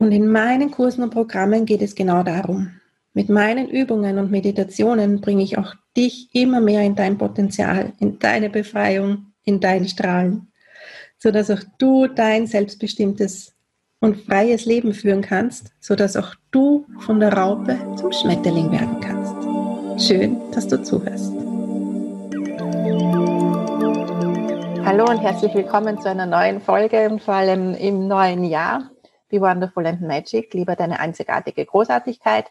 Und in meinen Kursen und Programmen geht es genau darum. Mit meinen Übungen und Meditationen bringe ich auch dich immer mehr in dein Potenzial, in deine Befreiung, in dein Strahlen, sodass auch du dein selbstbestimmtes und freies Leben führen kannst, sodass auch du von der Raupe zum Schmetterling werden kannst. Schön, dass du zuhörst. Hallo und herzlich willkommen zu einer neuen Folge und vor allem im neuen Jahr. Be Wonderful and Magic, lieber deine einzigartige Großartigkeit.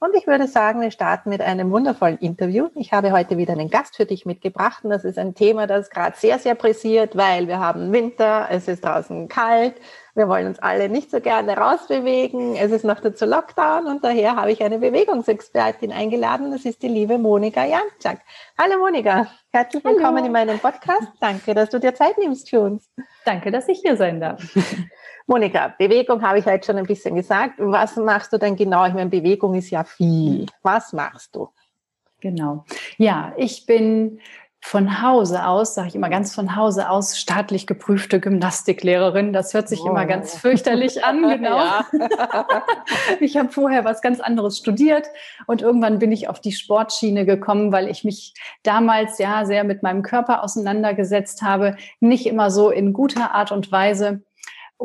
Und ich würde sagen, wir starten mit einem wundervollen Interview. Ich habe heute wieder einen Gast für dich mitgebracht und das ist ein Thema, das gerade sehr, sehr pressiert, weil wir haben Winter, es ist draußen kalt, wir wollen uns alle nicht so gerne rausbewegen, es ist noch dazu Lockdown und daher habe ich eine Bewegungsexpertin eingeladen, das ist die liebe Monika Janczak. Hallo Monika, herzlich willkommen Hallo. in meinem Podcast. Danke, dass du dir Zeit nimmst für uns. Danke, dass ich hier sein darf. Monika, Bewegung habe ich heute schon ein bisschen gesagt. Was machst du denn genau? Ich meine, Bewegung ist ja viel. Was machst du? Genau. Ja, ich bin von Hause aus, sage ich immer ganz von Hause aus, staatlich geprüfte Gymnastiklehrerin. Das hört sich oh. immer ganz fürchterlich an, genau. ich habe vorher was ganz anderes studiert und irgendwann bin ich auf die Sportschiene gekommen, weil ich mich damals ja sehr mit meinem Körper auseinandergesetzt habe, nicht immer so in guter Art und Weise.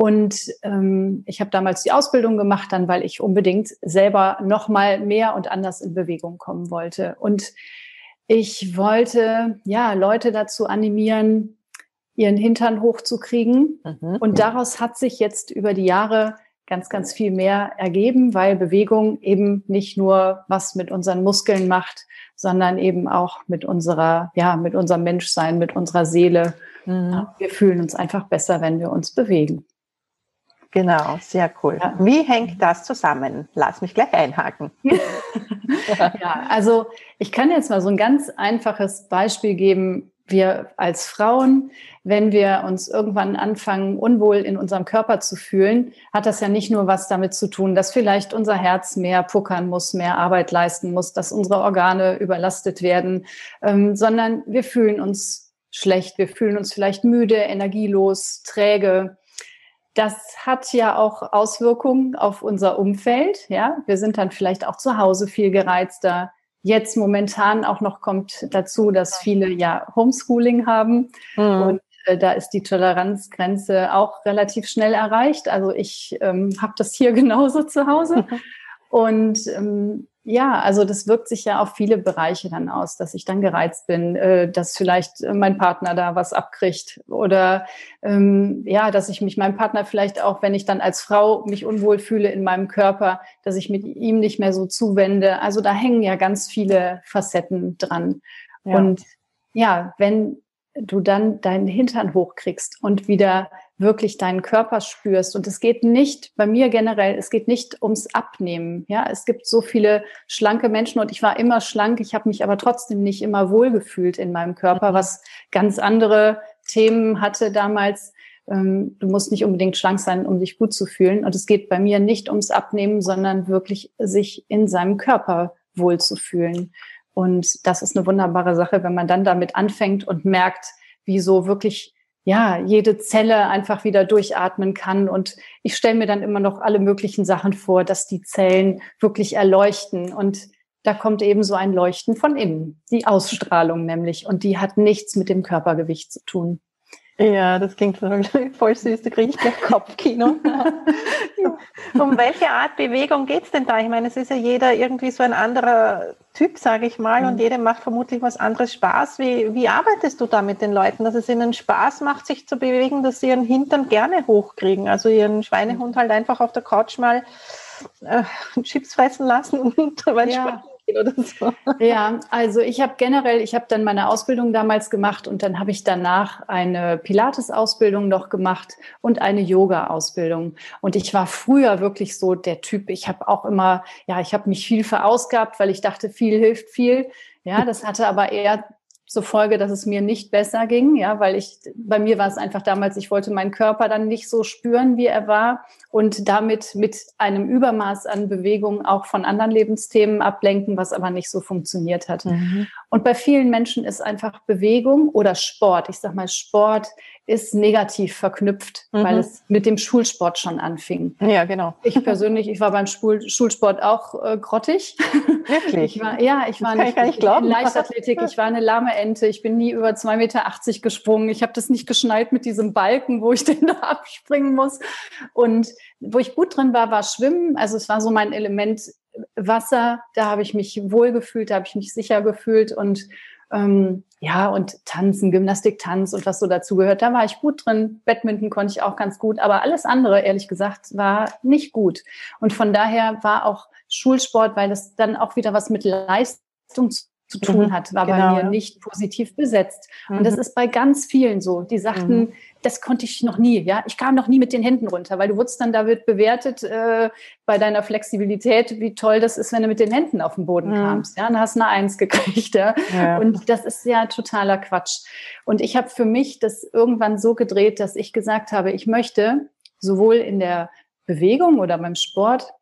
Und ähm, ich habe damals die Ausbildung gemacht, dann weil ich unbedingt selber noch mal mehr und anders in Bewegung kommen wollte. Und ich wollte ja Leute dazu animieren, ihren Hintern hochzukriegen. Mhm. Und daraus hat sich jetzt über die Jahre ganz, ganz viel mehr ergeben, weil Bewegung eben nicht nur was mit unseren Muskeln macht, sondern eben auch mit unserer, ja, mit unserem Menschsein, mit unserer Seele. Mhm. Wir fühlen uns einfach besser, wenn wir uns bewegen. Genau, sehr cool. Ja. Wie hängt das zusammen? Lass mich gleich einhaken. ja, also ich kann jetzt mal so ein ganz einfaches Beispiel geben. Wir als Frauen, wenn wir uns irgendwann anfangen, unwohl in unserem Körper zu fühlen, hat das ja nicht nur was damit zu tun, dass vielleicht unser Herz mehr puckern muss, mehr Arbeit leisten muss, dass unsere Organe überlastet werden, ähm, sondern wir fühlen uns schlecht, wir fühlen uns vielleicht müde, energielos, träge das hat ja auch Auswirkungen auf unser Umfeld. Ja, wir sind dann vielleicht auch zu Hause viel gereizter. Jetzt momentan auch noch kommt dazu, dass viele ja Homeschooling haben mhm. und äh, da ist die Toleranzgrenze auch relativ schnell erreicht. Also ich ähm, habe das hier genauso zu Hause. Und ähm, Ja, also das wirkt sich ja auf viele Bereiche dann aus, dass ich dann gereizt bin, äh, dass vielleicht äh, mein Partner da was abkriegt oder ähm, ja, dass ich mich meinem Partner vielleicht auch, wenn ich dann als Frau mich unwohl fühle in meinem Körper, dass ich mit ihm nicht mehr so zuwende. Also da hängen ja ganz viele Facetten dran. Ja. Und ja, wenn du dann deinen Hintern hochkriegst und wieder wirklich deinen Körper spürst. Und es geht nicht, bei mir generell, es geht nicht ums Abnehmen. Ja, es gibt so viele schlanke Menschen und ich war immer schlank. Ich habe mich aber trotzdem nicht immer wohlgefühlt in meinem Körper, mhm. was ganz andere Themen hatte damals. Ähm, du musst nicht unbedingt schlank sein, um dich gut zu fühlen. Und es geht bei mir nicht ums Abnehmen, sondern wirklich sich in seinem Körper wohlzufühlen. Und das ist eine wunderbare Sache, wenn man dann damit anfängt und merkt, wie so wirklich ja, jede Zelle einfach wieder durchatmen kann. Und ich stelle mir dann immer noch alle möglichen Sachen vor, dass die Zellen wirklich erleuchten. Und da kommt eben so ein Leuchten von innen, die Ausstrahlung nämlich. Und die hat nichts mit dem Körpergewicht zu tun. Ja, das klingt voll, süß, da kriege ich gleich Kopfkino. um welche Art Bewegung geht es denn da? Ich meine, es ist ja jeder irgendwie so ein anderer Typ, sage ich mal, mhm. und jeder macht vermutlich was anderes Spaß. Wie, wie arbeitest du da mit den Leuten, dass es ihnen Spaß macht, sich zu bewegen, dass sie ihren Hintern gerne hochkriegen? Also ihren Schweinehund halt einfach auf der Couch mal äh, Chips fressen lassen und dabei ja oder so. Ja, also ich habe generell, ich habe dann meine Ausbildung damals gemacht und dann habe ich danach eine Pilates-Ausbildung noch gemacht und eine Yoga-Ausbildung. Und ich war früher wirklich so der Typ, ich habe auch immer, ja, ich habe mich viel verausgabt, weil ich dachte, viel hilft viel. Ja, das hatte aber eher zur Folge, dass es mir nicht besser ging, ja, weil ich, bei mir war es einfach damals, ich wollte meinen Körper dann nicht so spüren, wie er war und damit mit einem Übermaß an Bewegung auch von anderen Lebensthemen ablenken, was aber nicht so funktioniert hat. Mhm. Und bei vielen Menschen ist einfach Bewegung oder Sport, ich sag mal Sport ist negativ verknüpft, mhm. weil es mit dem Schulsport schon anfing. Ja, genau. Ich persönlich, ich war beim Schul Schulsport auch äh, grottig. Wirklich? Ich war, ja, ich war nicht, ich nicht in Leichtathletik. Ich war eine lahme Ente. Ich bin nie über 2,80 Meter gesprungen. Ich habe das nicht geschnallt mit diesem Balken, wo ich den da abspringen muss. Und wo ich gut drin war, war Schwimmen. Also es war so mein Element Wasser. Da habe ich mich wohl gefühlt, da habe ich mich sicher gefühlt und ähm, ja, und Tanzen, Gymnastik, Tanz und was so dazu gehört, da war ich gut drin. Badminton konnte ich auch ganz gut, aber alles andere, ehrlich gesagt, war nicht gut. Und von daher war auch Schulsport, weil das dann auch wieder was mit Leistung zu tun mhm, hat, war genau, bei mir nicht positiv besetzt. Mhm. Und das mhm. ist bei ganz vielen so. Die sagten, mhm. Das konnte ich noch nie, ja. Ich kam noch nie mit den Händen runter, weil du wurdest dann, da wird bewertet äh, bei deiner Flexibilität, wie toll das ist, wenn du mit den Händen auf den Boden mhm. kamst. Ja, dann hast du eine Eins gekriegt. Ja? ja. Und das ist ja totaler Quatsch. Und ich habe für mich das irgendwann so gedreht, dass ich gesagt habe, ich möchte sowohl in der Bewegung oder beim Sport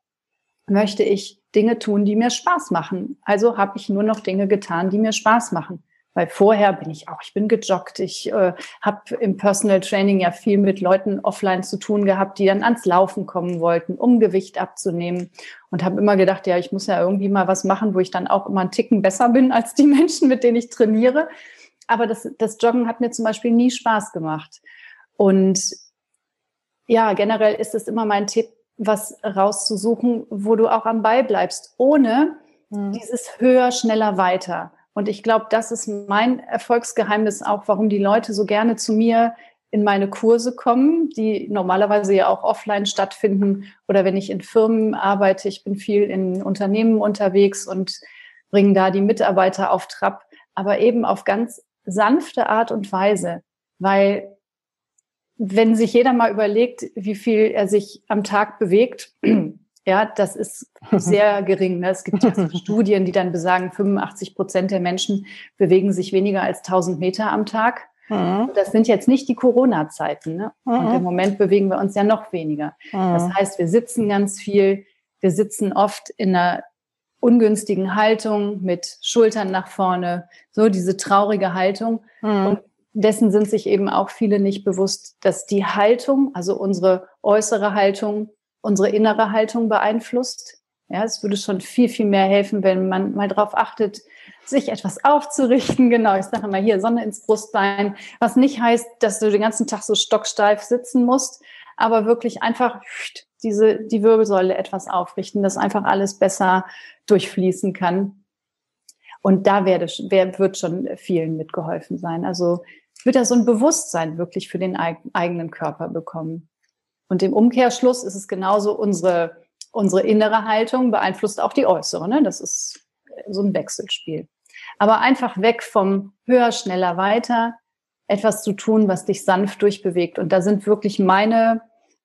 möchte ich Dinge tun, die mir Spaß machen. Also habe ich nur noch Dinge getan, die mir Spaß machen. Weil vorher bin ich auch, ich bin gejoggt, ich äh, habe im Personal Training ja viel mit Leuten offline zu tun gehabt, die dann ans Laufen kommen wollten, um Gewicht abzunehmen. Und habe immer gedacht, ja, ich muss ja irgendwie mal was machen, wo ich dann auch immer einen Ticken besser bin als die Menschen, mit denen ich trainiere. Aber das, das Joggen hat mir zum Beispiel nie Spaß gemacht. Und ja, generell ist es immer mein Tipp, was rauszusuchen, wo du auch am Ball bleibst, ohne mhm. dieses höher, schneller, weiter. Und ich glaube, das ist mein Erfolgsgeheimnis auch, warum die Leute so gerne zu mir in meine Kurse kommen, die normalerweise ja auch offline stattfinden oder wenn ich in Firmen arbeite. Ich bin viel in Unternehmen unterwegs und bringe da die Mitarbeiter auf Trab, aber eben auf ganz sanfte Art und Weise, weil wenn sich jeder mal überlegt, wie viel er sich am Tag bewegt, ja, das ist sehr gering. Ne? Es gibt ja Studien, die dann besagen, 85 Prozent der Menschen bewegen sich weniger als 1000 Meter am Tag. Mhm. Das sind jetzt nicht die Corona-Zeiten. Ne? Und im mhm. Moment bewegen wir uns ja noch weniger. Das mhm. heißt, wir sitzen ganz viel. Wir sitzen oft in einer ungünstigen Haltung mit Schultern nach vorne, so diese traurige Haltung. Und dessen sind sich eben auch viele nicht bewusst, dass die Haltung, also unsere äußere Haltung, unsere innere Haltung beeinflusst. Ja, es würde schon viel, viel mehr helfen, wenn man mal darauf achtet, sich etwas aufzurichten. Genau, ich sage mal hier Sonne ins Brustbein, was nicht heißt, dass du den ganzen Tag so stocksteif sitzen musst, aber wirklich einfach diese, die Wirbelsäule etwas aufrichten, dass einfach alles besser durchfließen kann. Und da werde, wer, wird schon vielen mitgeholfen sein. Also wird er so ein Bewusstsein wirklich für den eigenen Körper bekommen. Und im Umkehrschluss ist es genauso, unsere, unsere innere Haltung beeinflusst auch die äußere. Ne? Das ist so ein Wechselspiel. Aber einfach weg vom höher, schneller, weiter, etwas zu tun, was dich sanft durchbewegt. Und da sind wirklich meine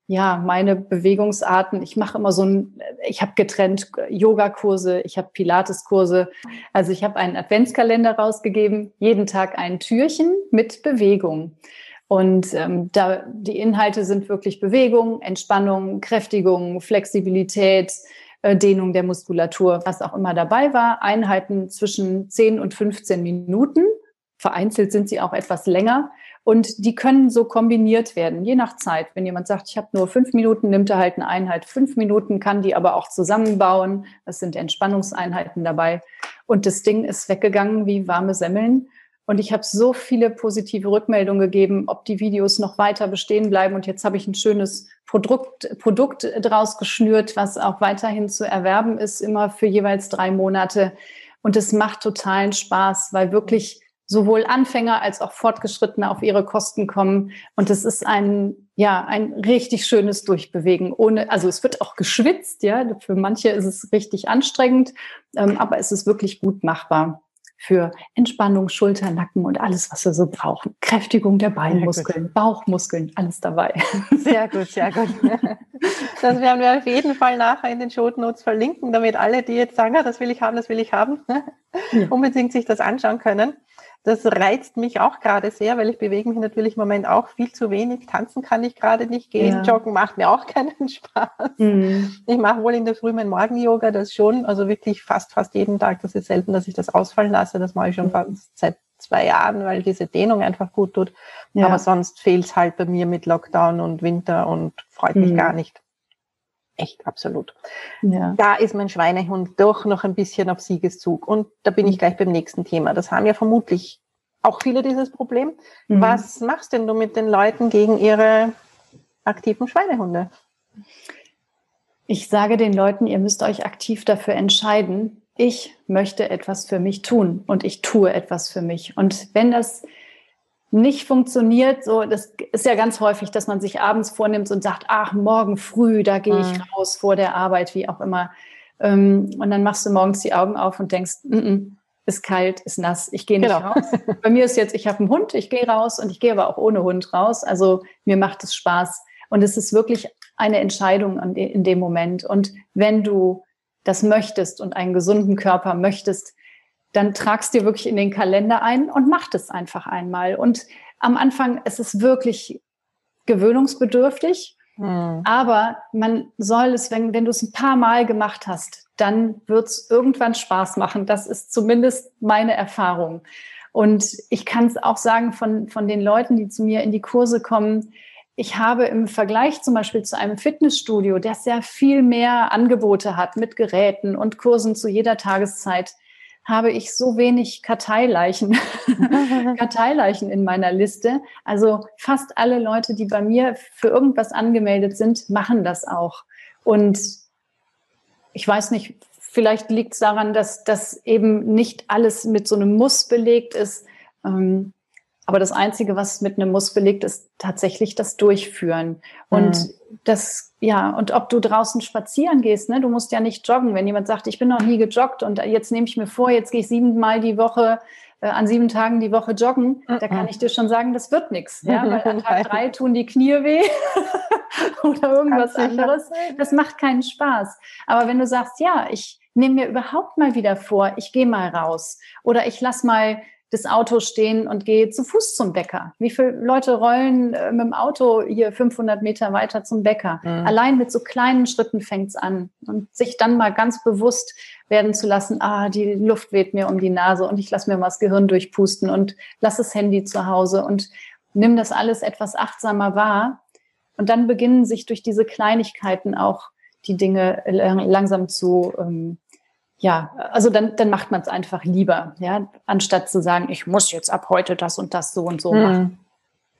ja, meine Bewegungsarten. Ich mache immer so ein, ich habe getrennt Yogakurse, ich habe Pilateskurse. Also ich habe einen Adventskalender rausgegeben, jeden Tag ein Türchen mit Bewegung. Und ähm, da die Inhalte sind wirklich Bewegung, Entspannung, Kräftigung, Flexibilität, äh, Dehnung der Muskulatur, was auch immer dabei war. Einheiten zwischen 10 und 15 Minuten. Vereinzelt sind sie auch etwas länger. Und die können so kombiniert werden, je nach Zeit. Wenn jemand sagt, ich habe nur fünf Minuten, nimmt er halt eine Einheit fünf Minuten, kann die aber auch zusammenbauen. Es sind Entspannungseinheiten dabei. Und das Ding ist weggegangen wie warme Semmeln. Und ich habe so viele positive Rückmeldungen gegeben, ob die Videos noch weiter bestehen bleiben. Und jetzt habe ich ein schönes Produkt, Produkt draus geschnürt, was auch weiterhin zu erwerben ist, immer für jeweils drei Monate. Und es macht totalen Spaß, weil wirklich sowohl Anfänger als auch Fortgeschrittene auf ihre Kosten kommen. Und es ist ein, ja, ein richtig schönes Durchbewegen. Ohne, also es wird auch geschwitzt, ja. Für manche ist es richtig anstrengend, ähm, aber es ist wirklich gut machbar für Entspannung, Schulter, Nacken und alles, was wir so brauchen. Kräftigung der Beinmuskeln, Bauchmuskeln, alles dabei. Sehr gut, sehr gut. Das werden wir auf jeden Fall nachher in den Show Notes verlinken, damit alle, die jetzt sagen, ah, das will ich haben, das will ich haben, unbedingt sich das anschauen können. Das reizt mich auch gerade sehr, weil ich bewege mich natürlich im Moment auch viel zu wenig. Tanzen kann ich gerade nicht gehen. Ja. Joggen macht mir auch keinen Spaß. Mhm. Ich mache wohl in der Früh mein Morgen-Yoga, das schon, also wirklich fast, fast jeden Tag. Das ist selten, dass ich das ausfallen lasse. Das mache ich schon mhm. seit zwei Jahren, weil diese Dehnung einfach gut tut. Ja. Aber sonst fehlt es halt bei mir mit Lockdown und Winter und freut mich mhm. gar nicht. Echt, absolut. Ja. Da ist mein Schweinehund doch noch ein bisschen auf Siegeszug. Und da bin ich gleich beim nächsten Thema. Das haben ja vermutlich auch viele dieses Problem. Mhm. Was machst denn du mit den Leuten gegen ihre aktiven Schweinehunde? Ich sage den Leuten, ihr müsst euch aktiv dafür entscheiden. Ich möchte etwas für mich tun und ich tue etwas für mich. Und wenn das nicht funktioniert, so, das ist ja ganz häufig, dass man sich abends vornimmt und sagt, ach, morgen früh, da gehe ich mhm. raus vor der Arbeit, wie auch immer. Ähm, und dann machst du morgens die Augen auf und denkst, mm -mm, ist kalt, ist nass, ich gehe nicht genau. raus. Bei mir ist jetzt, ich habe einen Hund, ich gehe raus und ich gehe aber auch ohne Hund raus. Also mir macht es Spaß. Und es ist wirklich eine Entscheidung in dem Moment. Und wenn du das möchtest und einen gesunden Körper möchtest, dann tragst dir wirklich in den Kalender ein und mach das einfach einmal. Und am Anfang es ist es wirklich gewöhnungsbedürftig, mhm. aber man soll es, wenn, wenn du es ein paar Mal gemacht hast, dann wird es irgendwann Spaß machen. Das ist zumindest meine Erfahrung. Und ich kann es auch sagen von, von den Leuten, die zu mir in die Kurse kommen, ich habe im Vergleich zum Beispiel zu einem Fitnessstudio, der sehr viel mehr Angebote hat mit Geräten und Kursen zu jeder Tageszeit, habe ich so wenig Karteileichen, Karteileichen in meiner Liste. Also fast alle Leute, die bei mir für irgendwas angemeldet sind, machen das auch. Und ich weiß nicht, vielleicht liegt es daran, dass das eben nicht alles mit so einem Muss belegt ist. Ähm, aber das Einzige, was mit einem Muss belegt, ist tatsächlich das Durchführen. Und mhm. das, ja, und ob du draußen spazieren gehst, ne, du musst ja nicht joggen. Wenn jemand sagt, ich bin noch nie gejoggt und jetzt nehme ich mir vor, jetzt gehe ich siebenmal die Woche, äh, an sieben Tagen die Woche joggen, mhm. da kann ich dir schon sagen, das wird nichts. Ja, weil an Tag drei tun die Knie weh oder irgendwas anderes. Das macht keinen Spaß. Aber wenn du sagst, ja, ich nehme mir überhaupt mal wieder vor, ich gehe mal raus oder ich lass mal das Auto stehen und gehe zu Fuß zum Bäcker. Wie viele Leute rollen äh, mit dem Auto hier 500 Meter weiter zum Bäcker? Mhm. Allein mit so kleinen Schritten fängt's an und sich dann mal ganz bewusst werden zu lassen, ah, die Luft weht mir um die Nase und ich lasse mir mal das Gehirn durchpusten und lass das Handy zu Hause und nimm das alles etwas achtsamer wahr. Und dann beginnen sich durch diese Kleinigkeiten auch die Dinge langsam zu ähm, ja, also dann, dann macht man es einfach lieber, ja, anstatt zu sagen, ich muss jetzt ab heute das und das so und so machen.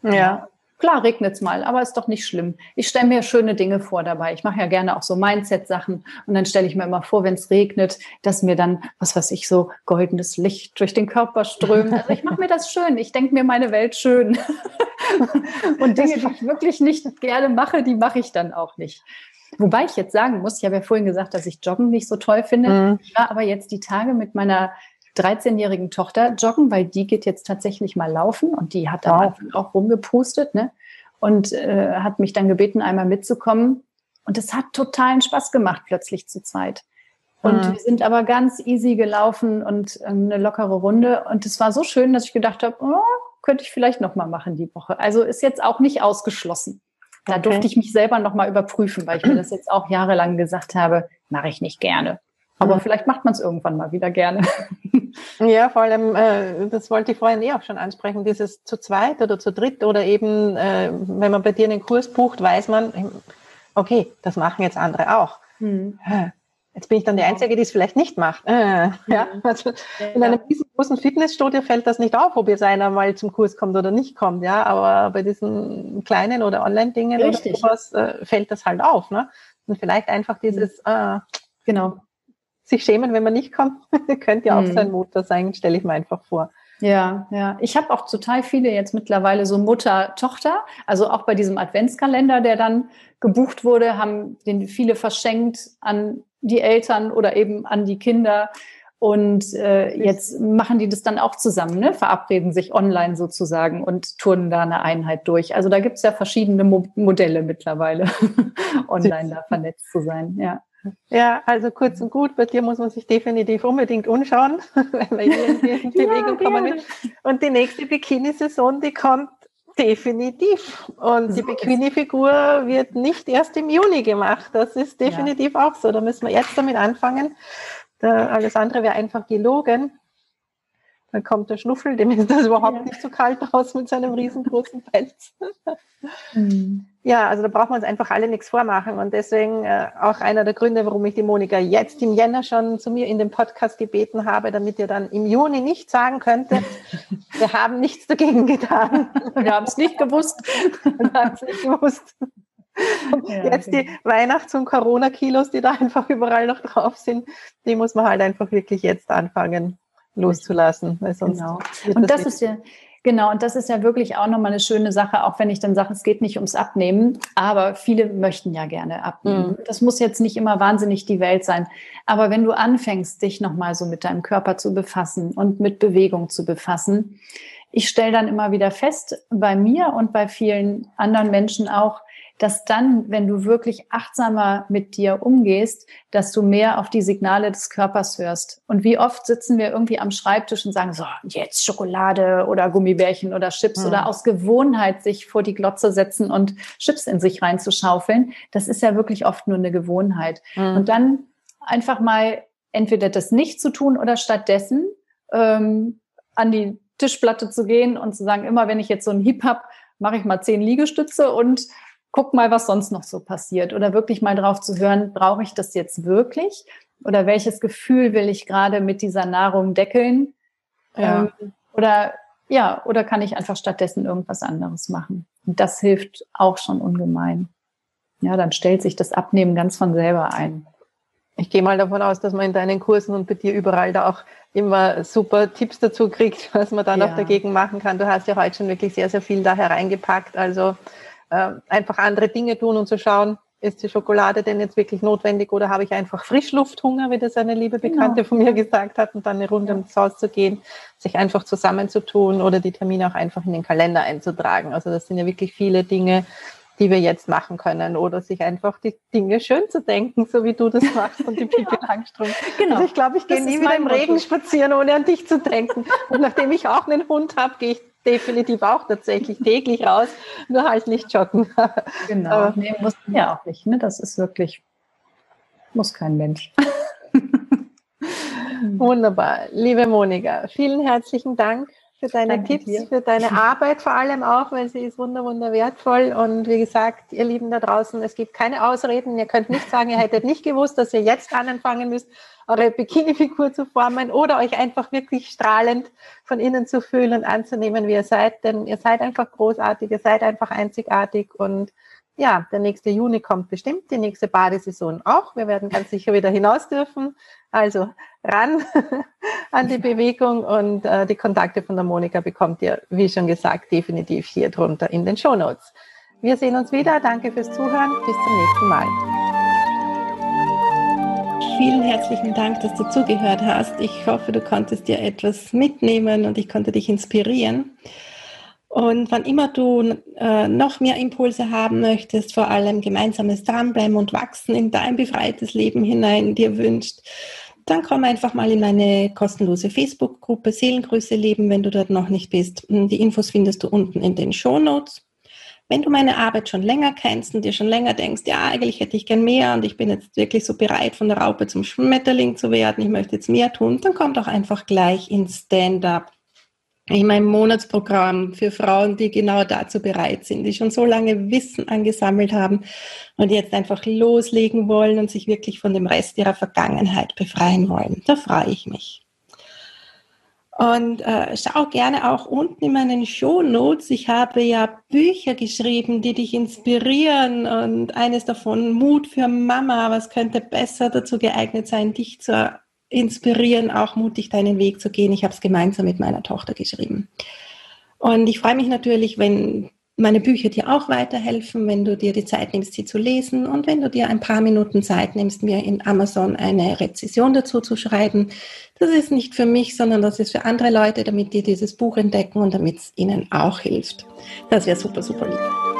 Ja. ja. Klar regnet es mal, aber ist doch nicht schlimm. Ich stelle mir schöne Dinge vor dabei. Ich mache ja gerne auch so Mindset-Sachen und dann stelle ich mir immer vor, wenn es regnet, dass mir dann, was weiß ich, so goldenes Licht durch den Körper strömt. Also ich mache mir das schön. Ich denke mir meine Welt schön. und Dinge, die ich wirklich nicht gerne mache, die mache ich dann auch nicht. Wobei ich jetzt sagen muss, ich habe ja vorhin gesagt, dass ich Joggen nicht so toll finde. Mhm. Ich war aber jetzt die Tage mit meiner 13-jährigen Tochter joggen, weil die geht jetzt tatsächlich mal laufen und die hat da wow. auch rumgepustet ne? und äh, hat mich dann gebeten, einmal mitzukommen. Und es hat totalen Spaß gemacht, plötzlich zu zweit. Und mhm. wir sind aber ganz easy gelaufen und äh, eine lockere Runde. Und es war so schön, dass ich gedacht habe, oh, könnte ich vielleicht noch mal machen die Woche. Also ist jetzt auch nicht ausgeschlossen. Da okay. durfte ich mich selber noch mal überprüfen, weil ich mir das jetzt auch jahrelang gesagt habe, mache ich nicht gerne. Aber mhm. vielleicht macht man es irgendwann mal wieder gerne. Ja, vor allem, äh, das wollte ich vorhin eh auch schon ansprechen, dieses zu zweit oder zu dritt oder eben, äh, wenn man bei dir einen Kurs bucht, weiß man, okay, das machen jetzt andere auch. Mhm. Jetzt bin ich dann die Einzige, die es vielleicht nicht macht. Äh, ja, mhm. also in einem riesengroßen Fitnessstudio fällt das nicht auf, ob jetzt einer mal zum Kurs kommt oder nicht kommt, ja. Aber bei diesen kleinen oder Online-Dingen oder sowas äh, fällt das halt auf, ne? Und vielleicht einfach dieses, äh, genau, sich schämen, wenn man nicht kommt, könnte ja auch mhm. sein Motor sein, stelle ich mir einfach vor. Ja, ja. Ich habe auch total viele jetzt mittlerweile so Mutter-Tochter. Also auch bei diesem Adventskalender, der dann gebucht wurde, haben den viele verschenkt an die Eltern oder eben an die Kinder. Und äh, jetzt machen die das dann auch zusammen, ne? verabreden sich online sozusagen und turnen da eine Einheit durch. Also da gibt es ja verschiedene Mo Modelle mittlerweile, online da vernetzt zu sein. Ja. Ja, also kurz und gut, bei dir muss man sich definitiv unbedingt umschauen, wenn man hier in Bewegung ja, kommen will. Und die nächste Bikini-Saison, die kommt definitiv. Und die Bikini-Figur wird nicht erst im Juni gemacht. Das ist definitiv ja. auch so. Da müssen wir jetzt damit anfangen. Da, alles andere wäre einfach gelogen. Dann kommt der Schnuffel, dem ist das überhaupt ja. nicht so kalt raus mit seinem riesengroßen Pelz. Mhm. Ja, also da braucht man uns einfach alle nichts vormachen. Und deswegen äh, auch einer der Gründe, warum ich die Monika jetzt im Jänner schon zu mir in den Podcast gebeten habe, damit ihr dann im Juni nicht sagen könntet, wir haben nichts dagegen getan. Wir haben es nicht gewusst. wir haben es nicht gewusst. Ja, jetzt die Weihnachts- und Corona-Kilos, die da einfach überall noch drauf sind, die muss man halt einfach wirklich jetzt anfangen loszulassen. Genau. Und das, das ist ja, Genau, und das ist ja wirklich auch nochmal eine schöne Sache, auch wenn ich dann sage, es geht nicht ums Abnehmen, aber viele möchten ja gerne abnehmen. Mhm. Das muss jetzt nicht immer wahnsinnig die Welt sein. Aber wenn du anfängst, dich nochmal so mit deinem Körper zu befassen und mit Bewegung zu befassen, ich stelle dann immer wieder fest, bei mir und bei vielen anderen Menschen auch, dass dann, wenn du wirklich achtsamer mit dir umgehst, dass du mehr auf die Signale des Körpers hörst. Und wie oft sitzen wir irgendwie am Schreibtisch und sagen, so, jetzt Schokolade oder Gummibärchen oder Chips mhm. oder aus Gewohnheit sich vor die Glotze setzen und Chips in sich reinzuschaufeln. Das ist ja wirklich oft nur eine Gewohnheit. Mhm. Und dann einfach mal entweder das nicht zu tun oder stattdessen ähm, an die Tischplatte zu gehen und zu sagen, immer wenn ich jetzt so einen Hip habe, mache ich mal zehn Liegestütze und guck mal, was sonst noch so passiert. Oder wirklich mal drauf zu hören, brauche ich das jetzt wirklich? Oder welches Gefühl will ich gerade mit dieser Nahrung deckeln? Ja. Ähm, oder ja, oder kann ich einfach stattdessen irgendwas anderes machen? Und das hilft auch schon ungemein. Ja, dann stellt sich das Abnehmen ganz von selber ein. Ich gehe mal davon aus, dass man in deinen Kursen und bei dir überall da auch immer super Tipps dazu kriegt, was man dann ja. auch dagegen machen kann. Du hast ja heute schon wirklich sehr, sehr viel da hereingepackt. Also äh, einfach andere Dinge tun und zu schauen, ist die Schokolade denn jetzt wirklich notwendig oder habe ich einfach Frischlufthunger, wie das eine liebe genau. Bekannte genau. von mir gesagt hat, und dann eine Runde ums Haus zu gehen, sich einfach zusammenzutun oder die Termine auch einfach in den Kalender einzutragen. Also das sind ja wirklich viele Dinge, die wir jetzt machen können oder sich einfach die Dinge schön zu denken, so wie du das machst und die Pipi Langstrumpf. Genau. Also ich glaube, ich gehe nie wieder im Regen spazieren, ohne an dich zu denken. Und nachdem ich auch einen Hund habe, gehe ich definitiv auch tatsächlich täglich raus, nur halt nicht joggen. Genau, Aber, nee, muss ja auch nicht. Ne? Das ist wirklich, muss kein Mensch. Wunderbar. Liebe Monika, vielen herzlichen Dank für deine Danke Tipps, dir. für deine Arbeit vor allem auch, weil sie ist wunder, wunder wertvoll. Und wie gesagt, ihr Lieben da draußen, es gibt keine Ausreden. Ihr könnt nicht sagen, ihr hättet nicht gewusst, dass ihr jetzt anfangen müsst, eure Bikini-Figur zu formen oder euch einfach wirklich strahlend von innen zu fühlen und anzunehmen, wie ihr seid. Denn ihr seid einfach großartig, ihr seid einfach einzigartig und ja, der nächste Juni kommt bestimmt, die nächste Badesaison auch. Wir werden ganz sicher wieder hinaus dürfen. Also ran an die Bewegung und äh, die Kontakte von der Monika bekommt ihr, wie schon gesagt, definitiv hier drunter in den Show Notes. Wir sehen uns wieder. Danke fürs Zuhören. Bis zum nächsten Mal. Vielen herzlichen Dank, dass du zugehört hast. Ich hoffe, du konntest dir etwas mitnehmen und ich konnte dich inspirieren. Und wann immer du äh, noch mehr Impulse haben möchtest, vor allem gemeinsames Dranbleiben und Wachsen in dein befreites Leben hinein dir wünscht, dann komm einfach mal in meine kostenlose Facebook-Gruppe Seelengrüße leben, wenn du dort noch nicht bist. Die Infos findest du unten in den Show Notes. Wenn du meine Arbeit schon länger kennst und dir schon länger denkst, ja, eigentlich hätte ich gern mehr und ich bin jetzt wirklich so bereit, von der Raupe zum Schmetterling zu werden, ich möchte jetzt mehr tun, dann komm doch einfach gleich ins Stand-up in meinem Monatsprogramm für Frauen, die genau dazu bereit sind, die schon so lange Wissen angesammelt haben und jetzt einfach loslegen wollen und sich wirklich von dem Rest ihrer Vergangenheit befreien wollen. Da freue ich mich. Und äh, schau gerne auch unten in meinen Show Notes. Ich habe ja Bücher geschrieben, die dich inspirieren und eines davon Mut für Mama. Was könnte besser dazu geeignet sein, dich zu inspirieren, auch mutig deinen Weg zu gehen. Ich habe es gemeinsam mit meiner Tochter geschrieben. Und ich freue mich natürlich, wenn meine Bücher dir auch weiterhelfen, wenn du dir die Zeit nimmst, sie zu lesen und wenn du dir ein paar Minuten Zeit nimmst, mir in Amazon eine Rezession dazu zu schreiben. Das ist nicht für mich, sondern das ist für andere Leute, damit die dieses Buch entdecken und damit es ihnen auch hilft. Das wäre super, super lieb.